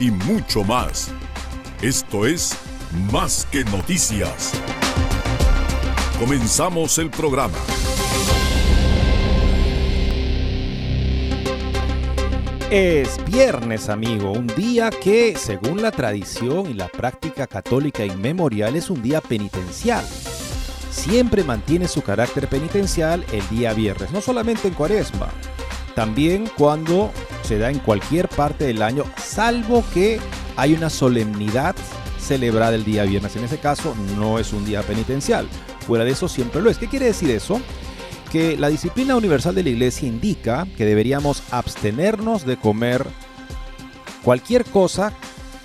y mucho más. Esto es Más que Noticias. Comenzamos el programa. Es viernes, amigo, un día que, según la tradición y la práctica católica inmemorial, es un día penitencial. Siempre mantiene su carácter penitencial el día viernes, no solamente en cuaresma, también cuando se da en cualquier parte del año, salvo que hay una solemnidad celebrada el día viernes. En ese caso, no es un día penitencial. Fuera de eso, siempre lo es. ¿Qué quiere decir eso? que la disciplina universal de la iglesia indica que deberíamos abstenernos de comer cualquier cosa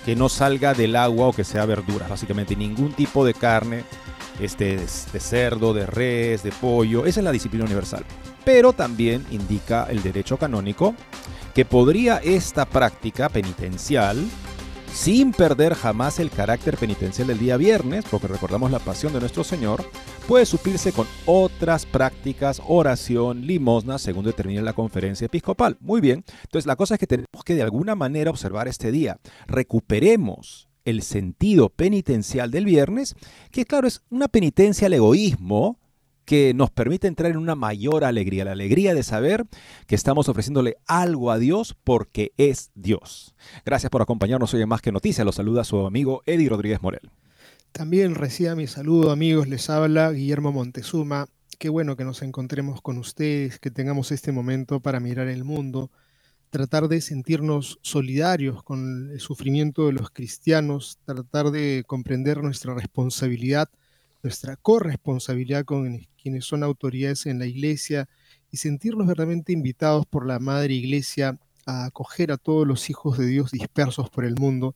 que no salga del agua o que sea verdura, básicamente ningún tipo de carne, este, de cerdo, de res, de pollo, esa es la disciplina universal. Pero también indica el derecho canónico que podría esta práctica penitencial sin perder jamás el carácter penitencial del día viernes, porque recordamos la pasión de nuestro Señor, puede suplirse con otras prácticas, oración, limosna, según determina la conferencia episcopal. Muy bien, entonces la cosa es que tenemos que de alguna manera observar este día. Recuperemos el sentido penitencial del viernes, que claro es una penitencia al egoísmo, que nos permite entrar en una mayor alegría, la alegría de saber que estamos ofreciéndole algo a Dios porque es Dios. Gracias por acompañarnos hoy en Más que Noticias. Los saluda su amigo Eddie Rodríguez Morel. También reciba mi saludo amigos, les habla Guillermo Montezuma. Qué bueno que nos encontremos con ustedes, que tengamos este momento para mirar el mundo, tratar de sentirnos solidarios con el sufrimiento de los cristianos, tratar de comprender nuestra responsabilidad nuestra corresponsabilidad con quienes son autoridades en la iglesia y sentirnos verdaderamente invitados por la Madre Iglesia a acoger a todos los hijos de Dios dispersos por el mundo.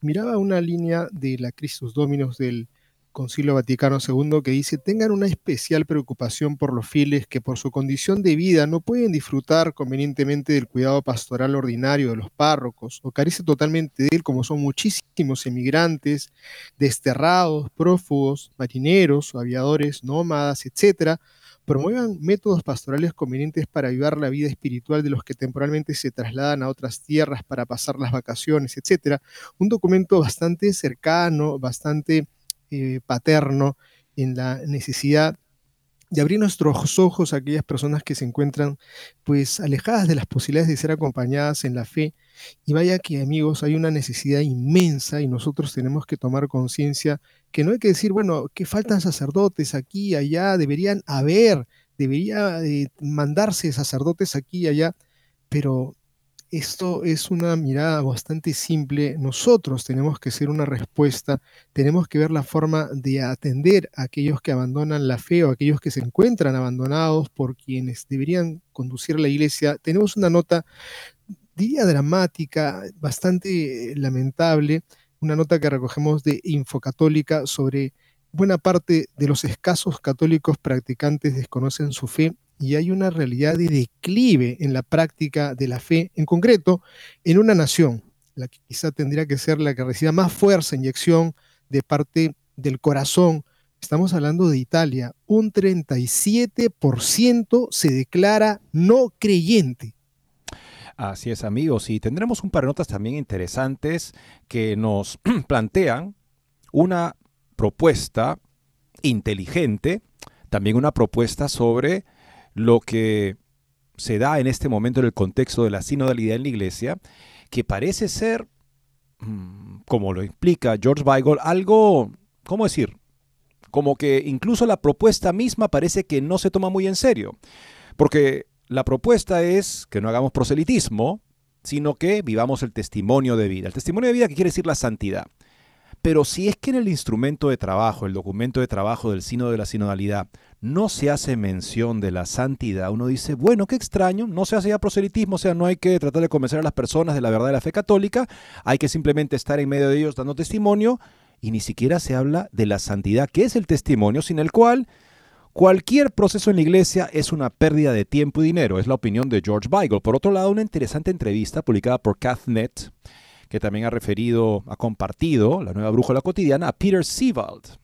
Miraba una línea de la Christus Dominus del Concilio Vaticano II que dice, tengan una especial preocupación por los fieles que por su condición de vida no pueden disfrutar convenientemente del cuidado pastoral ordinario de los párrocos o carece totalmente de él, como son muchísimos emigrantes, desterrados, prófugos, marineros, aviadores, nómadas, etc., promuevan métodos pastorales convenientes para ayudar la vida espiritual de los que temporalmente se trasladan a otras tierras para pasar las vacaciones, etc. Un documento bastante cercano, bastante eh, paterno en la necesidad de abrir nuestros ojos a aquellas personas que se encuentran pues alejadas de las posibilidades de ser acompañadas en la fe. Y vaya que amigos, hay una necesidad inmensa y nosotros tenemos que tomar conciencia que no hay que decir, bueno, que faltan sacerdotes aquí y allá, deberían haber, debería eh, mandarse sacerdotes aquí y allá, pero esto es una mirada bastante simple. Nosotros tenemos que ser una respuesta, tenemos que ver la forma de atender a aquellos que abandonan la fe o aquellos que se encuentran abandonados por quienes deberían conducir la iglesia. Tenemos una nota, diría dramática, bastante eh, lamentable, una nota que recogemos de Infocatólica sobre buena parte de los escasos católicos practicantes desconocen su fe y hay una realidad de declive en la práctica de la fe, en concreto, en una nación, la que quizá tendría que ser la que reciba más fuerza, inyección de parte del corazón. Estamos hablando de Italia. Un 37% se declara no creyente. Así es, amigos. Y tendremos un par de notas también interesantes que nos plantean una propuesta inteligente, también una propuesta sobre lo que se da en este momento en el contexto de la sinodalidad en la iglesia, que parece ser mm, como lo explica George Weigel, algo, ¿cómo decir? Como que incluso la propuesta misma parece que no se toma muy en serio. Porque la propuesta es que no hagamos proselitismo, sino que vivamos el testimonio de vida. El testimonio de vida que quiere decir la santidad. Pero si es que en el instrumento de trabajo, el documento de trabajo del sino de la sinodalidad, no se hace mención de la santidad, uno dice, bueno, qué extraño, no se hace ya proselitismo, o sea, no hay que tratar de convencer a las personas de la verdad de la fe católica, hay que simplemente estar en medio de ellos dando testimonio, y ni siquiera se habla de la santidad, que es el testimonio sin el cual Cualquier proceso en la iglesia es una pérdida de tiempo y dinero, es la opinión de George Weigel. Por otro lado, una interesante entrevista publicada por Cathnet, que también ha referido, ha compartido la nueva brújula cotidiana a Peter Siewald.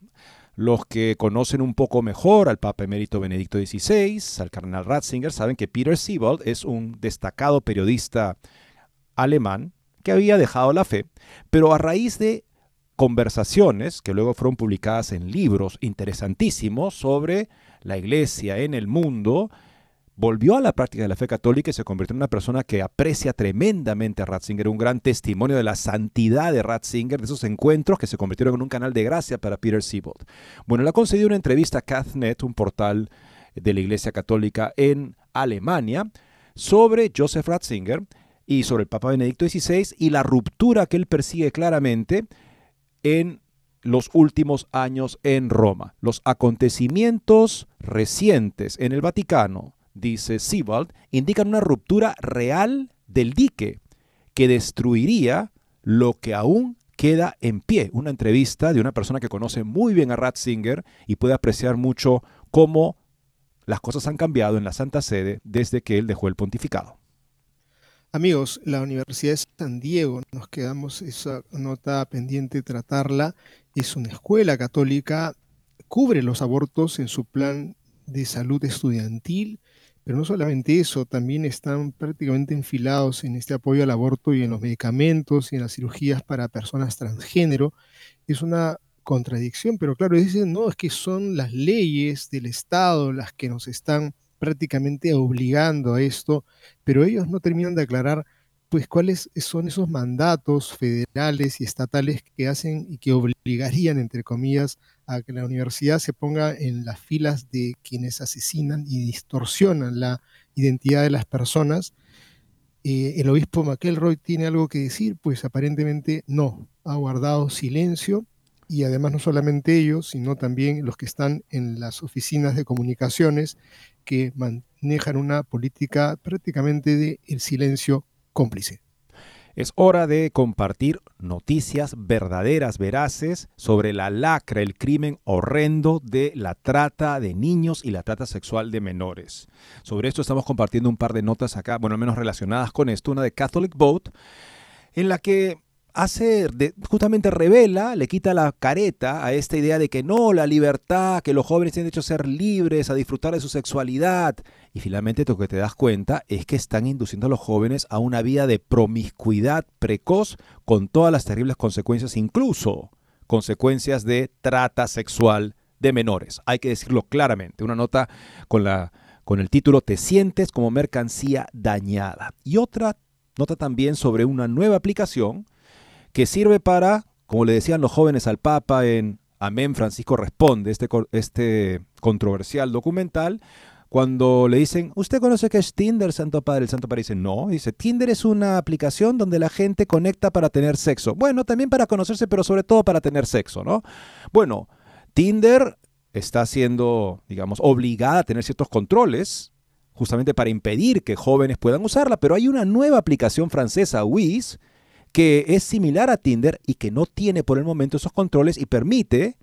Los que conocen un poco mejor al Papa Emérito Benedicto XVI, al Cardenal Ratzinger, saben que Peter Siewald es un destacado periodista alemán que había dejado la fe, pero a raíz de conversaciones que luego fueron publicadas en libros interesantísimos sobre la iglesia en el mundo, volvió a la práctica de la fe católica y se convirtió en una persona que aprecia tremendamente a Ratzinger, un gran testimonio de la santidad de Ratzinger, de esos encuentros que se convirtieron en un canal de gracia para Peter Siebold. Bueno, le ha concedido una entrevista a Cathnet, un portal de la Iglesia Católica en Alemania, sobre Joseph Ratzinger y sobre el Papa Benedicto XVI y la ruptura que él persigue claramente en los últimos años en Roma. Los acontecimientos recientes en el Vaticano, dice Siebald, indican una ruptura real del dique que destruiría lo que aún queda en pie. Una entrevista de una persona que conoce muy bien a Ratzinger y puede apreciar mucho cómo las cosas han cambiado en la Santa Sede desde que él dejó el pontificado. Amigos, la Universidad de San Diego, nos quedamos esa nota pendiente tratarla, es una escuela católica, cubre los abortos en su plan de salud estudiantil, pero no solamente eso, también están prácticamente enfilados en este apoyo al aborto y en los medicamentos y en las cirugías para personas transgénero. Es una contradicción, pero claro, dicen, no, es que son las leyes del Estado las que nos están prácticamente obligando a esto, pero ellos no terminan de aclarar pues cuáles son esos mandatos federales y estatales que hacen y que obligarían, entre comillas, a que la universidad se ponga en las filas de quienes asesinan y distorsionan la identidad de las personas. Eh, el obispo McElroy tiene algo que decir, pues aparentemente no, ha guardado silencio y además no solamente ellos, sino también los que están en las oficinas de comunicaciones que manejan una política prácticamente de el silencio cómplice. Es hora de compartir noticias verdaderas, veraces, sobre la lacra, el crimen horrendo de la trata de niños y la trata sexual de menores. Sobre esto estamos compartiendo un par de notas acá, bueno, al menos relacionadas con esto, una de Catholic Vote, en la que hace, justamente revela, le quita la careta a esta idea de que no, la libertad, que los jóvenes tienen derecho a ser libres, a disfrutar de su sexualidad. Y finalmente lo que te das cuenta es que están induciendo a los jóvenes a una vida de promiscuidad precoz con todas las terribles consecuencias, incluso consecuencias de trata sexual de menores. Hay que decirlo claramente. Una nota con, la, con el título Te sientes como mercancía dañada. Y otra nota también sobre una nueva aplicación que sirve para, como le decían los jóvenes al Papa en Amén, Francisco Responde, este, este controversial documental, cuando le dicen, ¿usted conoce qué es Tinder, Santo Padre? El Santo Padre dice, no. Dice, Tinder es una aplicación donde la gente conecta para tener sexo. Bueno, también para conocerse, pero sobre todo para tener sexo, ¿no? Bueno, Tinder está siendo, digamos, obligada a tener ciertos controles, justamente para impedir que jóvenes puedan usarla, pero hay una nueva aplicación francesa, Wiz, que es similar a Tinder y que no tiene por el momento esos controles y permite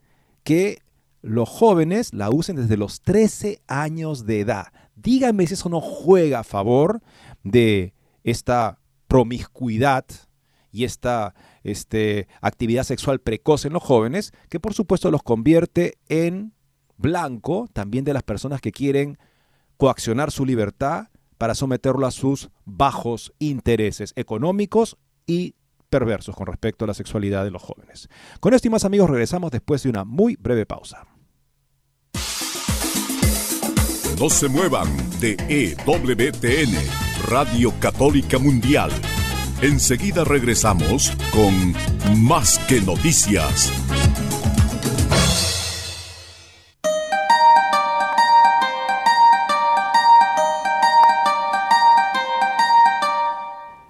que los jóvenes la usen desde los 13 años de edad. Díganme si eso no juega a favor de esta promiscuidad y esta este, actividad sexual precoz en los jóvenes, que por supuesto los convierte en blanco también de las personas que quieren coaccionar su libertad para someterlo a sus bajos intereses económicos y perversos con respecto a la sexualidad de los jóvenes. Con esto y más amigos regresamos después de una muy breve pausa. No se muevan de EWTN, Radio Católica Mundial, Enseguida regresamos con Más que Noticias.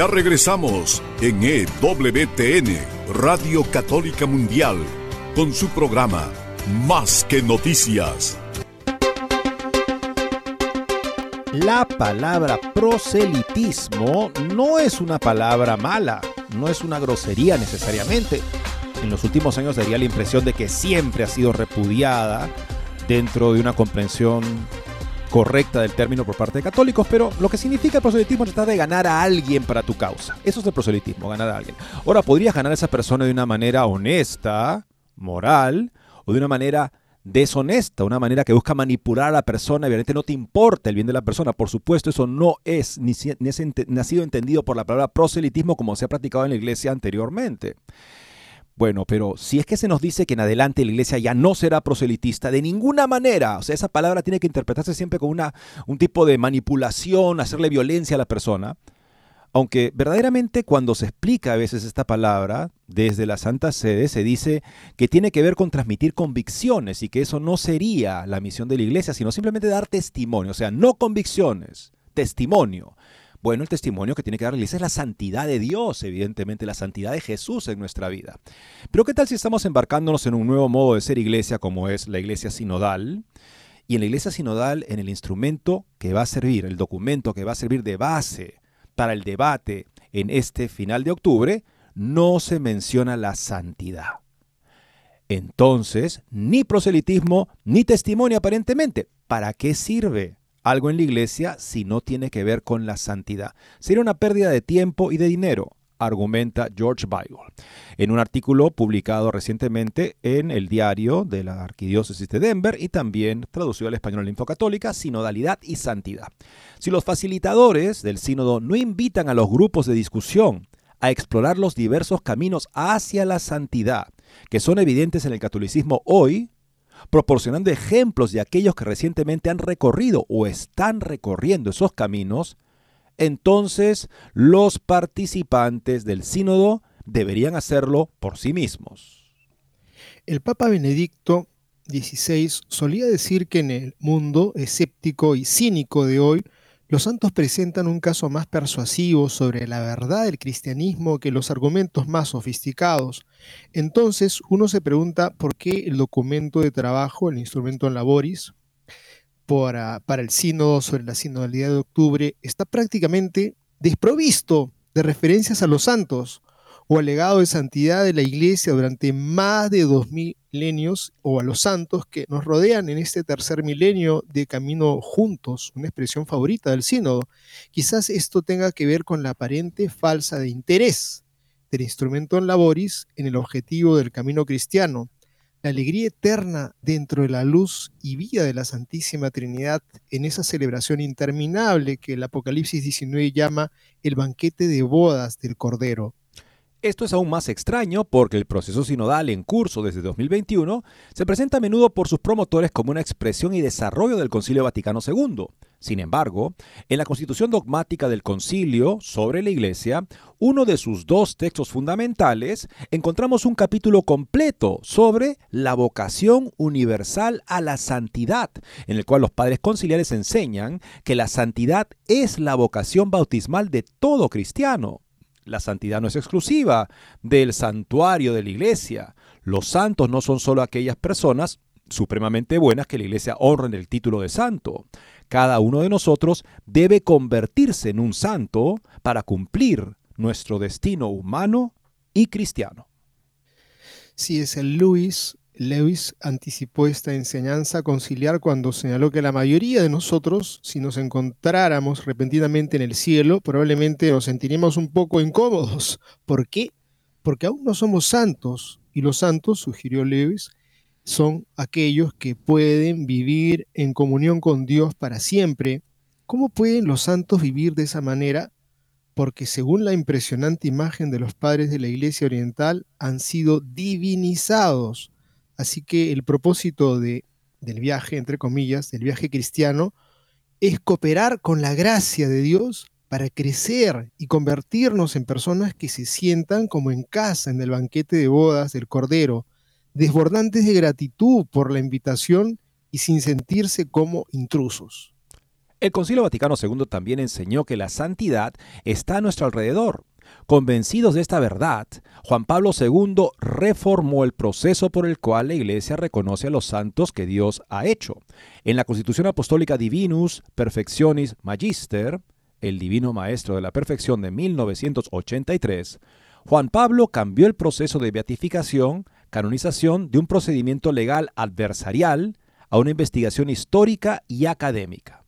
Ya regresamos en EWTN, Radio Católica Mundial, con su programa Más que Noticias. La palabra proselitismo no es una palabra mala, no es una grosería necesariamente. En los últimos años daría la impresión de que siempre ha sido repudiada dentro de una comprensión correcta del término por parte de católicos, pero lo que significa el proselitismo es tratar de ganar a alguien para tu causa. Eso es el proselitismo, ganar a alguien. Ahora, podrías ganar a esa persona de una manera honesta, moral, o de una manera deshonesta, una manera que busca manipular a la persona, evidentemente no te importa el bien de la persona. Por supuesto, eso no es ni, ni es ha sido entendido por la palabra proselitismo como se ha practicado en la iglesia anteriormente. Bueno, pero si es que se nos dice que en adelante la iglesia ya no será proselitista de ninguna manera, o sea, esa palabra tiene que interpretarse siempre como una, un tipo de manipulación, hacerle violencia a la persona, aunque verdaderamente cuando se explica a veces esta palabra desde la Santa Sede se dice que tiene que ver con transmitir convicciones y que eso no sería la misión de la iglesia, sino simplemente dar testimonio, o sea, no convicciones, testimonio. Bueno, el testimonio que tiene que dar la iglesia es la santidad de Dios, evidentemente, la santidad de Jesús en nuestra vida. Pero ¿qué tal si estamos embarcándonos en un nuevo modo de ser iglesia como es la iglesia sinodal? Y en la iglesia sinodal, en el instrumento que va a servir, el documento que va a servir de base para el debate en este final de octubre, no se menciona la santidad. Entonces, ni proselitismo, ni testimonio aparentemente. ¿Para qué sirve? Algo en la iglesia si no tiene que ver con la santidad. Sería una pérdida de tiempo y de dinero, argumenta George Bible, en un artículo publicado recientemente en el diario de la Arquidiócesis de Denver y también traducido al español en Infocatólica, Sinodalidad y Santidad. Si los facilitadores del sínodo no invitan a los grupos de discusión a explorar los diversos caminos hacia la santidad que son evidentes en el catolicismo hoy, proporcionando ejemplos de aquellos que recientemente han recorrido o están recorriendo esos caminos, entonces los participantes del sínodo deberían hacerlo por sí mismos. El Papa Benedicto XVI solía decir que en el mundo escéptico y cínico de hoy, los santos presentan un caso más persuasivo sobre la verdad del cristianismo que los argumentos más sofisticados. Entonces uno se pregunta por qué el documento de trabajo, el instrumento en laboris, para, para el sínodo sobre la sinodalidad de octubre, está prácticamente desprovisto de referencias a los santos o al legado de santidad de la iglesia durante más de dos milenios o a los santos que nos rodean en este tercer milenio de camino juntos, una expresión favorita del sínodo. Quizás esto tenga que ver con la aparente falsa de interés del instrumento en laboris en el objetivo del camino cristiano, la alegría eterna dentro de la luz y vida de la Santísima Trinidad en esa celebración interminable que el Apocalipsis 19 llama el banquete de bodas del Cordero. Esto es aún más extraño porque el proceso sinodal en curso desde 2021 se presenta a menudo por sus promotores como una expresión y desarrollo del Concilio Vaticano II, Sin embargo, en la constitución dogmática del concilio sobre la Iglesia, uno de sus dos textos fundamentales, encontramos un capítulo completo sobre la vocación universal a la santidad, en el cual los padres conciliares enseñan que la santidad es la vocación bautismal de todo cristiano. La santidad no es exclusiva del santuario de la iglesia. Los santos no son solo aquellas personas supremamente buenas que la iglesia honra en el título de santo. Cada uno de nosotros debe convertirse en un santo para cumplir nuestro destino humano y cristiano. Si es el Luis, Lewis anticipó esta enseñanza conciliar cuando señaló que la mayoría de nosotros, si nos encontráramos repentinamente en el cielo, probablemente nos sentiríamos un poco incómodos. ¿Por qué? Porque aún no somos santos, y los santos, sugirió Lewis, son aquellos que pueden vivir en comunión con Dios para siempre. ¿Cómo pueden los santos vivir de esa manera? Porque según la impresionante imagen de los padres de la Iglesia Oriental, han sido divinizados. Así que el propósito de, del viaje, entre comillas, del viaje cristiano, es cooperar con la gracia de Dios para crecer y convertirnos en personas que se sientan como en casa en el banquete de bodas del Cordero, desbordantes de gratitud por la invitación y sin sentirse como intrusos. El Concilio Vaticano II también enseñó que la santidad está a nuestro alrededor. Convencidos de esta verdad, Juan Pablo II reformó el proceso por el cual la Iglesia reconoce a los santos que Dios ha hecho. En la Constitución Apostólica Divinus Perfectionis Magister, el Divino Maestro de la Perfección de 1983, Juan Pablo cambió el proceso de beatificación canonización de un procedimiento legal adversarial a una investigación histórica y académica.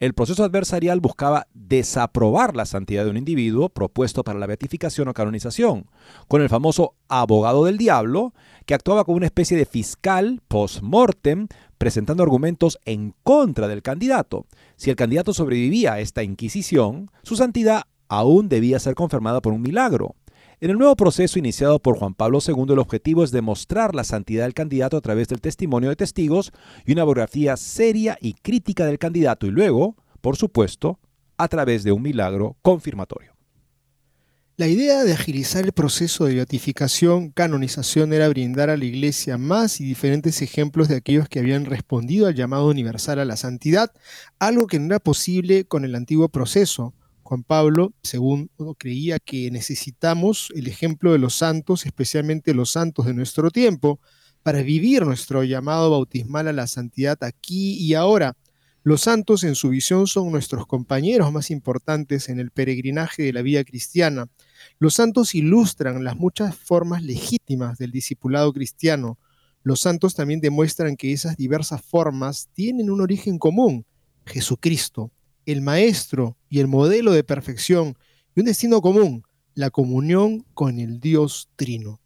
El proceso adversarial buscaba desaprobar la santidad de un individuo propuesto para la beatificación o canonización, con el famoso abogado del diablo, que actuaba como una especie de fiscal post-mortem, presentando argumentos en contra del candidato. Si el candidato sobrevivía a esta inquisición, su santidad aún debía ser confirmada por un milagro. En el nuevo proceso iniciado por Juan Pablo II, el objetivo es demostrar la santidad del candidato a través del testimonio de testigos y una biografía seria y crítica del candidato y luego, por supuesto, a través de un milagro confirmatorio. La idea de agilizar el proceso de beatificación, canonización, era brindar a la Iglesia más y diferentes ejemplos de aquellos que habían respondido al llamado universal a la santidad, algo que no era posible con el antiguo proceso. Juan Pablo según creía que necesitamos el ejemplo de los santos, especialmente los santos de nuestro tiempo, para vivir nuestro llamado bautismal a la santidad aquí y ahora. Los santos en su visión son nuestros compañeros más importantes en el peregrinaje de la vida cristiana. Los santos ilustran las muchas formas legítimas del discipulado cristiano. Los santos también demuestran que esas diversas formas tienen un origen común, Jesucristo el maestro y el modelo de perfección y un destino común, la comunión con el Dios Trino.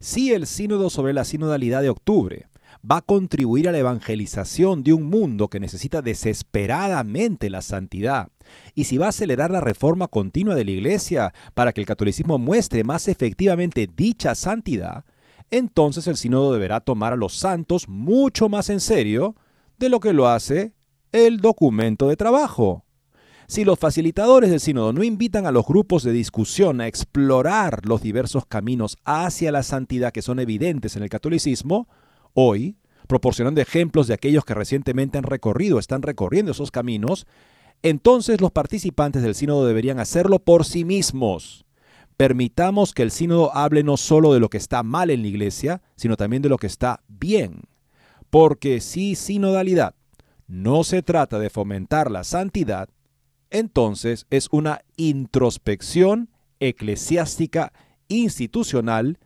Si el sínodo sobre la sinodalidad de octubre va a contribuir a la evangelización de un mundo que necesita desesperadamente la santidad, y si va a acelerar la reforma continua de la Iglesia para que el catolicismo muestre más efectivamente dicha santidad, entonces el sínodo deberá tomar a los santos mucho más en serio de lo que lo hace el documento de trabajo. Si los facilitadores del sínodo no invitan a los grupos de discusión a explorar los diversos caminos hacia la santidad que son evidentes en el catolicismo, hoy, proporcionando ejemplos de aquellos que recientemente han recorrido, están recorriendo esos caminos, entonces los participantes del sínodo deberían hacerlo por sí mismos. Permitamos que el sínodo hable no solo de lo que está mal en la iglesia, sino también de lo que está bien. Porque si sinodalidad no se trata de fomentar la santidad, entonces es una introspección eclesiástica institucional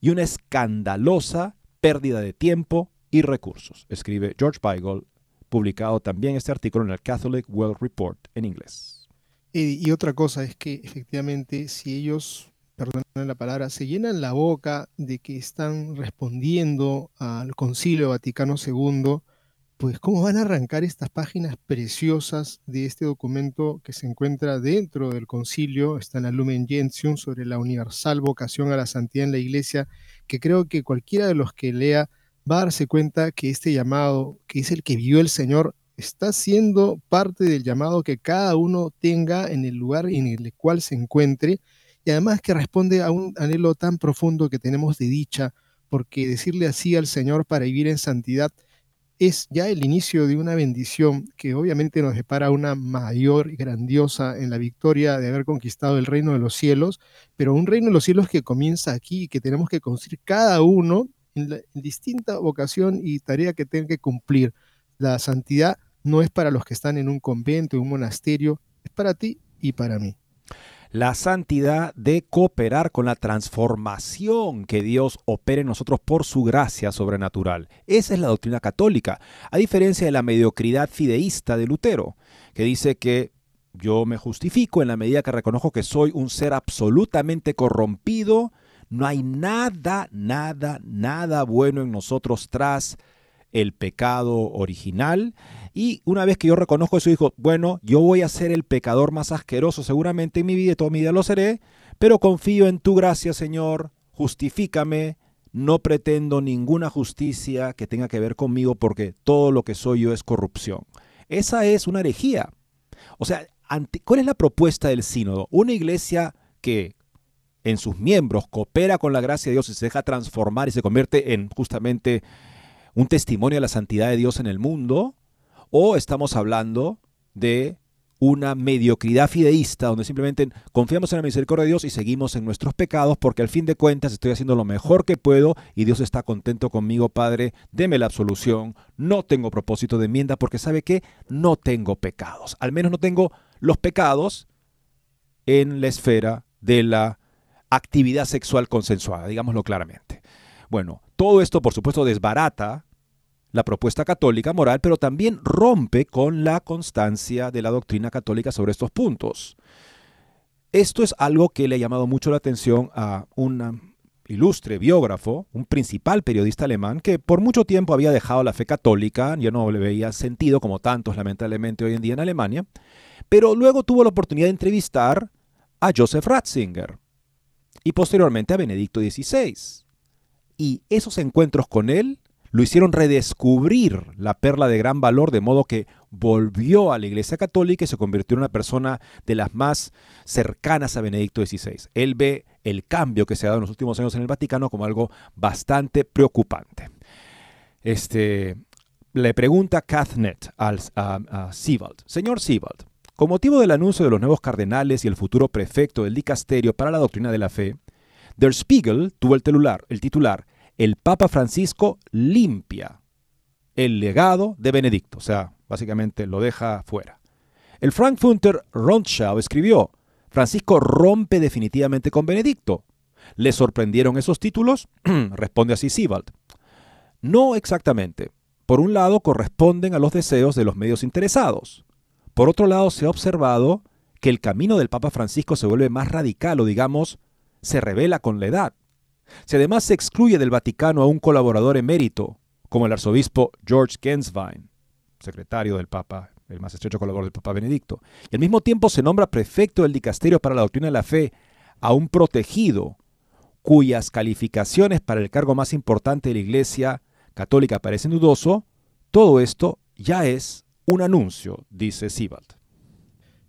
y una escandalosa pérdida de tiempo y recursos, escribe George Weigel, publicado también este artículo en el Catholic World Report en inglés. Y, otra cosa es que efectivamente si ellos, perdonen la palabra, se llenan la boca de que están respondiendo al Concilio Vaticano II, pues cómo van a arrancar estas páginas preciosas de este documento que se encuentra dentro del concilio, está en la Lumen Gentium sobre la universal vocación a la santidad en la iglesia, que creo que cualquiera de los que lea va a darse cuenta que este llamado, que es el que vivió el Señor, está siendo parte del llamado que cada uno tenga en el lugar en el cual se encuentre y además que responde a un anhelo tan profundo que tenemos de dicha, porque decirle así al Señor para vivir en santidad es ya el inicio de una bendición que obviamente nos depara una mayor y grandiosa en la victoria de haber conquistado el reino de los cielos, pero un reino de los cielos que comienza aquí y que tenemos que construir cada uno en, en distinta vocación y tarea que tenga que cumplir. La santidad no es para los que están en un convento, en un monasterio, es para ti y para mí la santidad de cooperar con la transformación que Dios opera en nosotros por su gracia sobrenatural. Esa es la doctrina católica, a diferencia de la mediocridad fideísta de Lutero, que dice que yo me justifico en la medida que reconozco que soy un ser absolutamente corrompido, no hay nada, nada, nada bueno en nosotros tras el pecado original y una vez que yo reconozco eso, dijo, bueno, yo voy a ser el pecador más asqueroso seguramente en mi vida y toda mi vida lo seré, pero confío en tu gracia, Señor, justifícame, no pretendo ninguna justicia que tenga que ver conmigo porque todo lo que soy yo es corrupción. Esa es una herejía. O sea, ¿cuál es la propuesta del sínodo? Una iglesia que en sus miembros coopera con la gracia de Dios y se deja transformar y se convierte en justamente un testimonio de la santidad de Dios en el mundo, o estamos hablando de una mediocridad fideísta donde simplemente confiamos en la misericordia de Dios y seguimos en nuestros pecados porque al fin de cuentas estoy haciendo lo mejor que puedo y Dios está contento conmigo, Padre, deme la absolución, no tengo propósito de enmienda porque sabe que no tengo pecados, al menos no tengo los pecados en la esfera de la actividad sexual consensuada, digámoslo claramente. Bueno, todo esto por supuesto desbarata la propuesta católica moral, pero también rompe con la constancia de la doctrina católica sobre estos puntos. Esto es algo que le ha llamado mucho la atención a un ilustre biógrafo, un principal periodista alemán que por mucho tiempo había dejado la fe católica, ya no le veía sentido como tantos lamentablemente hoy en día en Alemania, pero luego tuvo la oportunidad de entrevistar a Joseph Ratzinger y posteriormente a Benedicto XVI. Y esos encuentros con él lo hicieron redescubrir la perla de gran valor, de modo que volvió a la Iglesia Católica y se convirtió en una persona de las más cercanas a Benedicto XVI. Él ve el cambio que se ha dado en los últimos años en el Vaticano como algo bastante preocupante. Este, le pregunta Cathnet al, a, a Señor Siebald, con motivo del anuncio de los nuevos cardenales y el futuro prefecto del dicasterio para la doctrina de la fe, Der Spiegel tuvo el el titular el Papa Francisco limpia el legado de Benedicto, o sea, básicamente lo deja fuera. El Frankfurter Rundschau escribió, Francisco rompe definitivamente con Benedicto. ¿Le sorprendieron esos títulos? Responde así Siebald. No exactamente. Por un lado, corresponden a los deseos de los medios interesados. Por otro lado, se ha observado que el camino del Papa Francisco se vuelve más radical o, digamos, se revela con la edad. Si además se excluye del Vaticano a un colaborador emérito, como el arzobispo George Genswein, secretario del Papa, el más estrecho colaborador del Papa Benedicto, y al mismo tiempo se nombra prefecto del Dicasterio para la Doctrina de la Fe a un protegido cuyas calificaciones para el cargo más importante de la Iglesia católica parecen dudoso, todo esto ya es un anuncio, dice Sibald.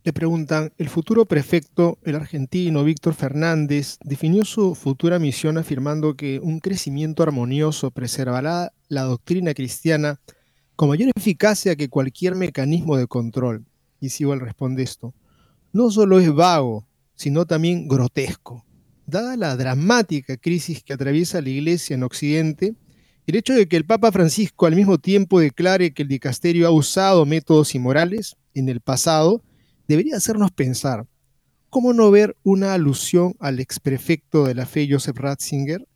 Le preguntan, el futuro prefecto, el argentino Víctor Fernández, definió su futura misión afirmando que un crecimiento armonioso preservará la doctrina cristiana con mayor eficacia que cualquier mecanismo de control. Y Sibal responde esto, no solo es vago, sino también grotesco. Dada la dramática crisis que atraviesa la Iglesia en Occidente, el hecho de que el Papa Francisco al mismo tiempo declare que el dicasterio ha usado métodos inmorales en el pasado, debería hacernos pensar, ¿cómo no ver una alusión al exprefecto de la fe Joseph Ratzinger,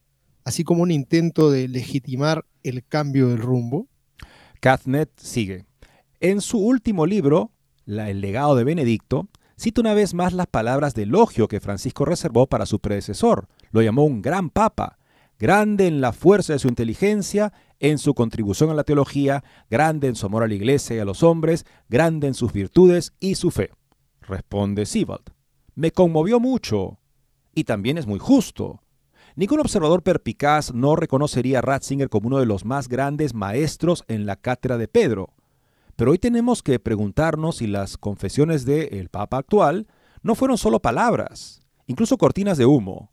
así como un intento de legitimar el cambio del rumbo? Cathnet sigue. En su último libro, El legado de Benedicto, cita una vez más las palabras de elogio que Francisco reservó para su predecesor. Lo llamó un gran papa, grande en la fuerza de su inteligencia, en su contribución a la teología, grande en su amor a la iglesia y a los hombres, grande en sus virtudes y su fe responde Siebald. Me conmovió mucho. Y también es muy justo. Ningún observador perpicaz no reconocería a Ratzinger como uno de los más grandes maestros en la cátedra de Pedro. Pero hoy tenemos que preguntarnos si las confesiones del Papa actual no fueron solo palabras, incluso cortinas de humo.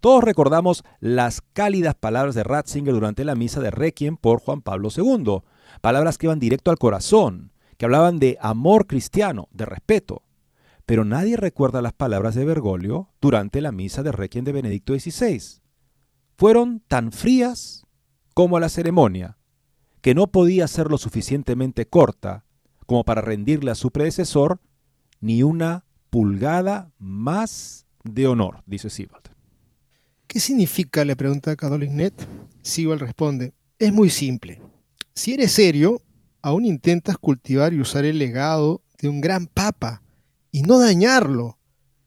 Todos recordamos las cálidas palabras de Ratzinger durante la misa de Requiem por Juan Pablo II, palabras que iban directo al corazón, que hablaban de amor cristiano, de respeto. Pero nadie recuerda las palabras de Bergoglio durante la misa de Requiem de Benedicto XVI. Fueron tan frías como la ceremonia, que no podía ser lo suficientemente corta como para rendirle a su predecesor ni una pulgada más de honor, dice Sibald. ¿Qué significa? le pregunta Catholic Net. Responde, es muy simple. Si eres serio, aún intentas cultivar y usar el legado de un gran papa y no dañarlo.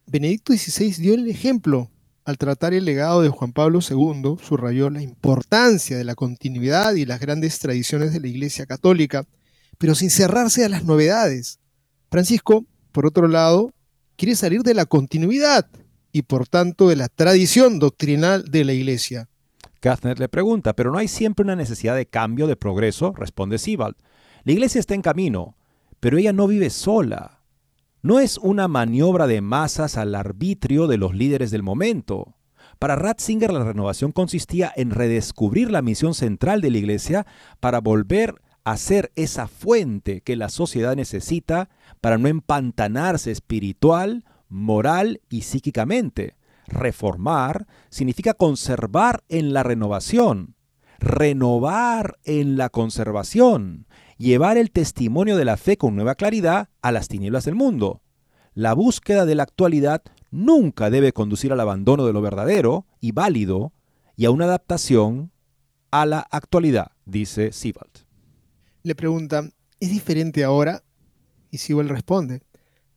Benedicto XVI dio el ejemplo. Al tratar el legado de Juan Pablo II, subrayó la importancia de la continuidad y las grandes tradiciones de la Iglesia Católica, pero sin cerrarse a las novedades. Francisco, por otro lado, quiere salir de la continuidad y por tanto de la tradición doctrinal de la Iglesia. Kastner le pregunta, ¿pero no hay siempre una necesidad de cambio, de progreso? Responde Sibald. La Iglesia está en camino, pero ella no vive sola. No es una maniobra de masas al arbitrio de los líderes del momento. Para Ratzinger la renovación consistía en redescubrir la misión central de la Iglesia para volver a ser esa fuente que la sociedad necesita para no empantanarse espiritual, moral y psíquicamente. Reformar significa conservar en la renovación, renovar en la conservación, llevar el testimonio de la fe con nueva claridad a las tinieblas del mundo. La búsqueda de la actualidad nunca debe conducir al abandono de lo verdadero y válido y a una adaptación a la actualidad, dice Siebald. Le preguntan, ¿es diferente ahora? Y Siebald responde,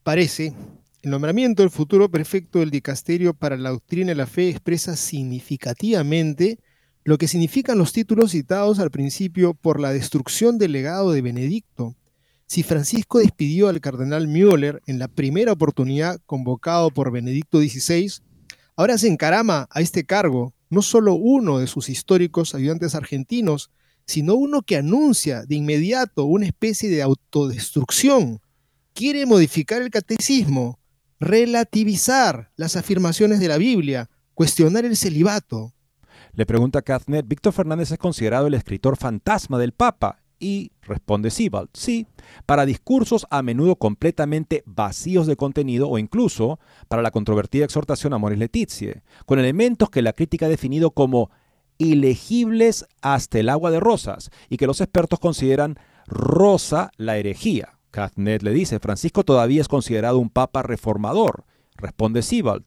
parece, el nombramiento del futuro prefecto del dicasterio para la doctrina y la fe expresa significativamente lo que significan los títulos citados al principio por la destrucción del legado de Benedicto. Si Francisco despidió al cardenal Müller en la primera oportunidad convocado por Benedicto XVI, ahora se encarama a este cargo no solo uno de sus históricos ayudantes argentinos, sino uno que anuncia de inmediato una especie de autodestrucción. Quiere modificar el catecismo, relativizar las afirmaciones de la Biblia, cuestionar el celibato. Le pregunta Cathnet, ¿Víctor Fernández es considerado el escritor fantasma del Papa? Y responde Sibald, sí, para discursos a menudo completamente vacíos de contenido o incluso para la controvertida exhortación a Moris Letizia, con elementos que la crítica ha definido como ilegibles hasta el agua de rosas y que los expertos consideran rosa la herejía. Cathnet le dice, Francisco todavía es considerado un papa reformador. Responde Sibald.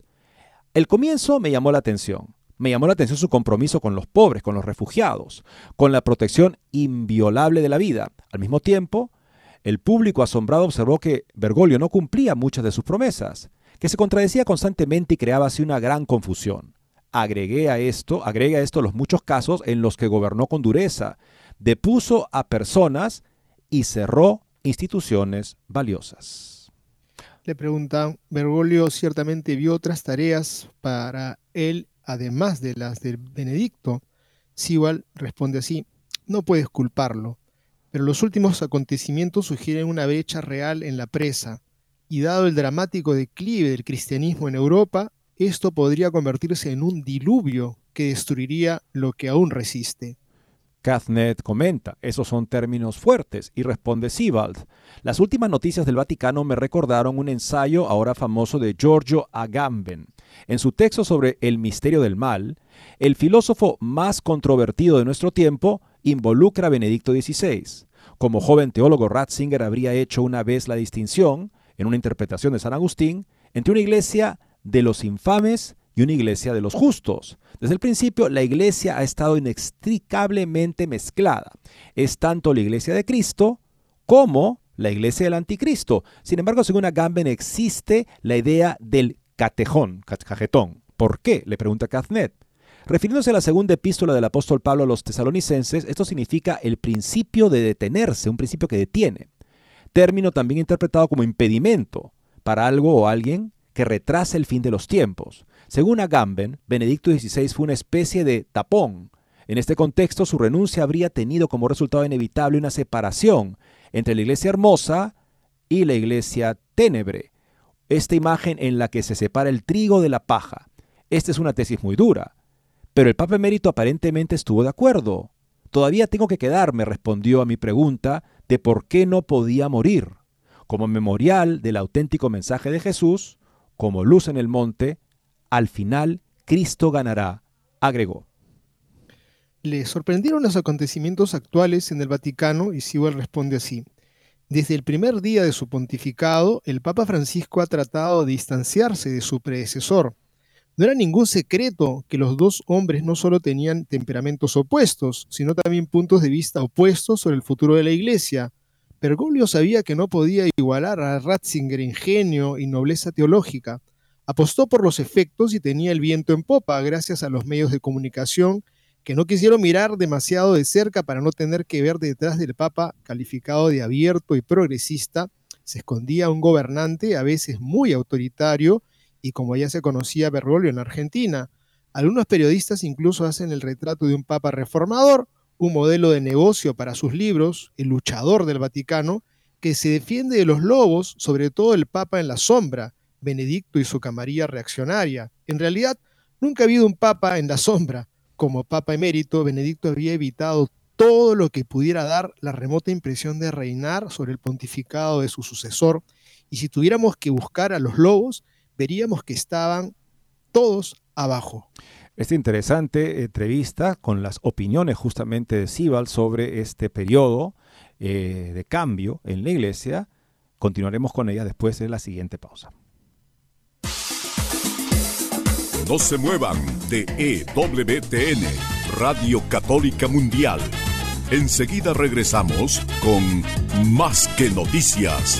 El comienzo me llamó la atención. Me llamó la atención su compromiso con los pobres, con los refugiados, con la protección inviolable de la vida. Al mismo tiempo, el público asombrado observó que Bergoglio no cumplía muchas de sus promesas, que se contradecía constantemente y creaba así una gran confusión. Agregué a esto, agregué a esto los muchos casos en los que gobernó con dureza, depuso a personas y cerró instituciones valiosas. Le preguntan, Bergoglio ciertamente vio otras tareas para él, además de las de Benedicto. Sibal responde así, no puedes culparlo, pero los últimos acontecimientos sugieren una brecha real en la presa, y dado el dramático declive del cristianismo en Europa, esto podría convertirse en un diluvio que destruiría lo que aún resiste. Cathnet comenta, esos son términos fuertes, y responde Sibald. Las últimas noticias del Vaticano me recordaron un ensayo ahora famoso de Giorgio Agamben. En su texto sobre el misterio del mal, el filósofo más controvertido de nuestro tiempo involucra a Benedicto XVI. Como joven teólogo, Ratzinger habría hecho una vez la distinción, en una interpretación de San Agustín, entre una iglesia de los infames y una iglesia de los justos. Desde el principio, la iglesia ha estado inextricablemente mezclada. Es tanto la iglesia de Cristo como la iglesia del anticristo. Sin embargo, según Agamben, existe la idea del catejón, cajetón. ¿Por qué? Le pregunta Cathnet. Refiriéndose a la segunda epístola del apóstol Pablo a los tesalonicenses, esto significa el principio de detenerse, un principio que detiene. Término también interpretado como impedimento para algo o alguien que retrasa el fin de los tiempos. Según Agamben, Benedicto XVI fue una especie de tapón. En este contexto, su renuncia habría tenido como resultado inevitable una separación entre la iglesia hermosa y la iglesia ténebre. Esta imagen en la que se separa el trigo de la paja. Esta es una tesis muy dura. Pero el Papa Emérito aparentemente estuvo de acuerdo. Todavía tengo que quedarme, respondió a mi pregunta de por qué no podía morir. Como memorial del auténtico mensaje de Jesús, como luz en el monte, al final Cristo ganará, agregó. Le sorprendieron los acontecimientos actuales en el Vaticano y Sewell responde así. Desde el primer día de su pontificado, el Papa Francisco ha tratado de distanciarse de su predecesor. No era ningún secreto que los dos hombres no solo tenían temperamentos opuestos, sino también puntos de vista opuestos sobre el futuro de la Iglesia. Bergoglio sabía que no podía igualar a Ratzinger en genio y nobleza teológica. Apostó por los efectos y tenía el viento en popa gracias a los medios de comunicación que no quisieron mirar demasiado de cerca para no tener que ver detrás del Papa, calificado de abierto y progresista, se escondía un gobernante a veces muy autoritario y como ya se conocía Bergoglio en Argentina. Algunos periodistas incluso hacen el retrato de un Papa reformador, un modelo de negocio para sus libros, el luchador del Vaticano, que se defiende de los lobos, sobre todo el Papa en la sombra, Benedicto y su camarilla reaccionaria. En realidad, nunca ha habido un Papa en la sombra, como Papa emérito, Benedicto había evitado todo lo que pudiera dar la remota impresión de reinar sobre el pontificado de su sucesor, y si tuviéramos que buscar a los lobos, veríamos que estaban todos abajo. Esta interesante entrevista con las opiniones justamente de Sibal sobre este periodo eh, de cambio en la iglesia, continuaremos con ella después de la siguiente pausa. No se muevan de EWTN, Radio Católica Mundial. Enseguida regresamos con Más que Noticias.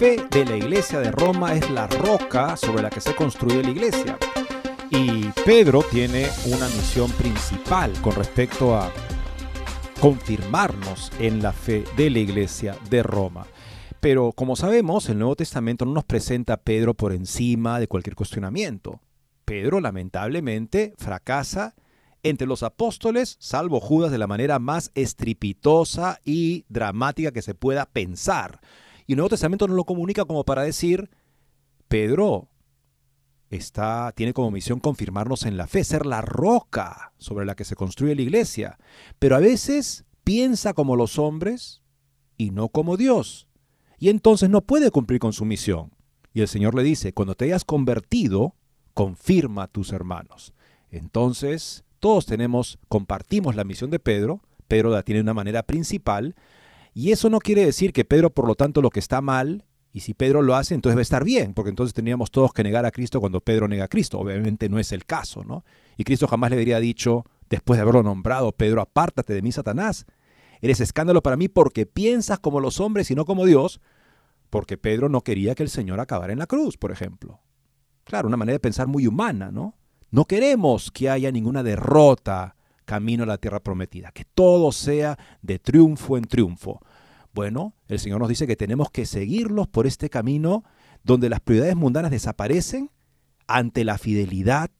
Fe de la iglesia de Roma es la roca sobre la que se construye la iglesia. Y Pedro tiene una misión principal con respecto a confirmarnos en la fe de la iglesia de Roma. Pero como sabemos, el Nuevo Testamento no nos presenta a Pedro por encima de cualquier cuestionamiento. Pedro lamentablemente fracasa entre los apóstoles, salvo Judas, de la manera más estripitosa y dramática que se pueda pensar. Y el Nuevo Testamento nos lo comunica como para decir, Pedro, está, tiene como misión confirmarnos en la fe, ser la roca sobre la que se construye la iglesia. Pero a veces piensa como los hombres y no como Dios. Y entonces no puede cumplir con su misión. Y el Señor le dice, cuando te hayas convertido, confirma a tus hermanos. Entonces, todos tenemos, compartimos la misión de Pedro, Pedro la tiene de una manera principal, y eso no quiere decir que Pedro, por lo tanto, lo que está mal y si Pedro lo hace, entonces va a estar bien, porque entonces tendríamos todos que negar a Cristo cuando Pedro nega a Cristo. Obviamente no es el caso, ¿no? Y Cristo jamás le habría dicho, después de haberlo nombrado, Pedro, apártate de mí, Satanás. Eres escándalo para mí porque piensas como los hombres y no como Dios, porque Pedro no quería que el Señor acabara en la cruz, por ejemplo. claro, una manera de pensar muy humana, ¿no? No queremos que haya ninguna derrota camino a la tierra prometida, que todo sea de triunfo en triunfo. Bueno, el Señor nos dice que tenemos que seguirlos por este camino donde las prioridades mundanas desaparecen ante la fidelidad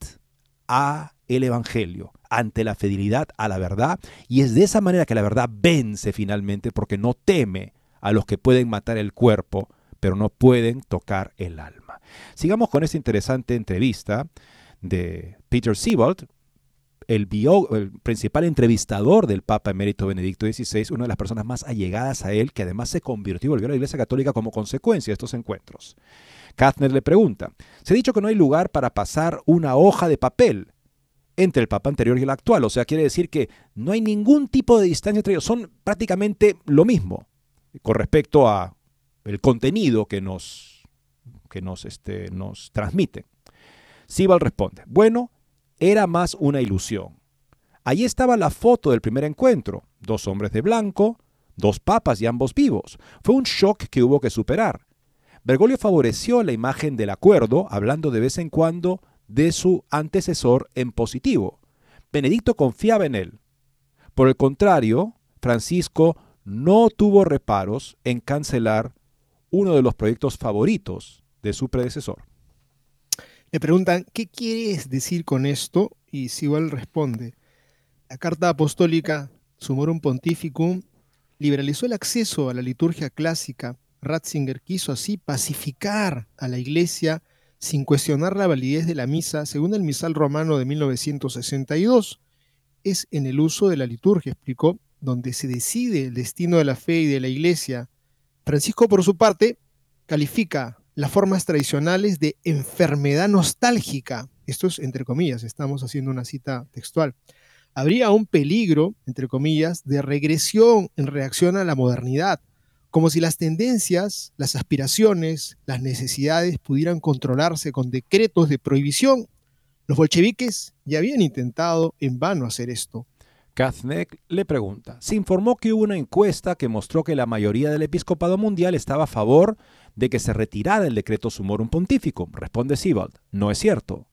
a el Evangelio, ante la fidelidad a la verdad, y es de esa manera que la verdad vence finalmente porque no teme a los que pueden matar el cuerpo, pero no pueden tocar el alma. Sigamos con esta interesante entrevista de Peter Siebold, el, principal entrevistador del Papa Emérito Benedicto XVI, una de las personas más allegadas a él, que además se convirtió y volvió a la Iglesia Católica como consecuencia de estos encuentros. Kathner le pregunta, se ha dicho que no hay lugar para pasar una hoja de papel entre el Papa anterior y el actual, o sea, quiere decir que no hay ningún tipo de distancia entre ellos, son prácticamente lo mismo con respecto a el contenido que nos, que nos, este, nos transmite. Sibal responde, bueno, era más una ilusión. Allí estaba la foto del primer encuentro, dos hombres de blanco, dos papas y ambos vivos. Fue un shock que hubo que superar. Bergoglio favoreció la imagen del acuerdo, hablando de vez en cuando de su antecesor en positivo. Benedicto confiaba en él. Por el contrario, Francisco no tuvo reparos en cancelar uno de los proyectos favoritos de su predecesor. Le preguntan, ¿qué quieres decir con esto? Y Sibal responde, la carta apostólica Sumorum Pontificum liberalizó el acceso a la liturgia clásica Ratzinger quiso así pacificar a la Iglesia sin cuestionar la validez de la misa según el misal romano de 1962. Es en el uso de la liturgia, explicó, donde se decide el destino de la fe y de la Iglesia. Francisco, por su parte, califica las formas tradicionales de enfermedad nostálgica. Esto es entre comillas, estamos haciendo una cita textual. Habría un peligro, entre comillas, de regresión en reacción a la modernidad, como si las tendencias, las aspiraciones, las necesidades pudieran controlarse con decretos de prohibición. Los bolcheviques ya habían intentado en vano hacer esto. Kaznek le pregunta, se informó que hubo una encuesta que mostró que la mayoría del episcopado mundial estaba a favor de que se retirara el decreto sumorum pontífico. Responde Sibald, no es cierto.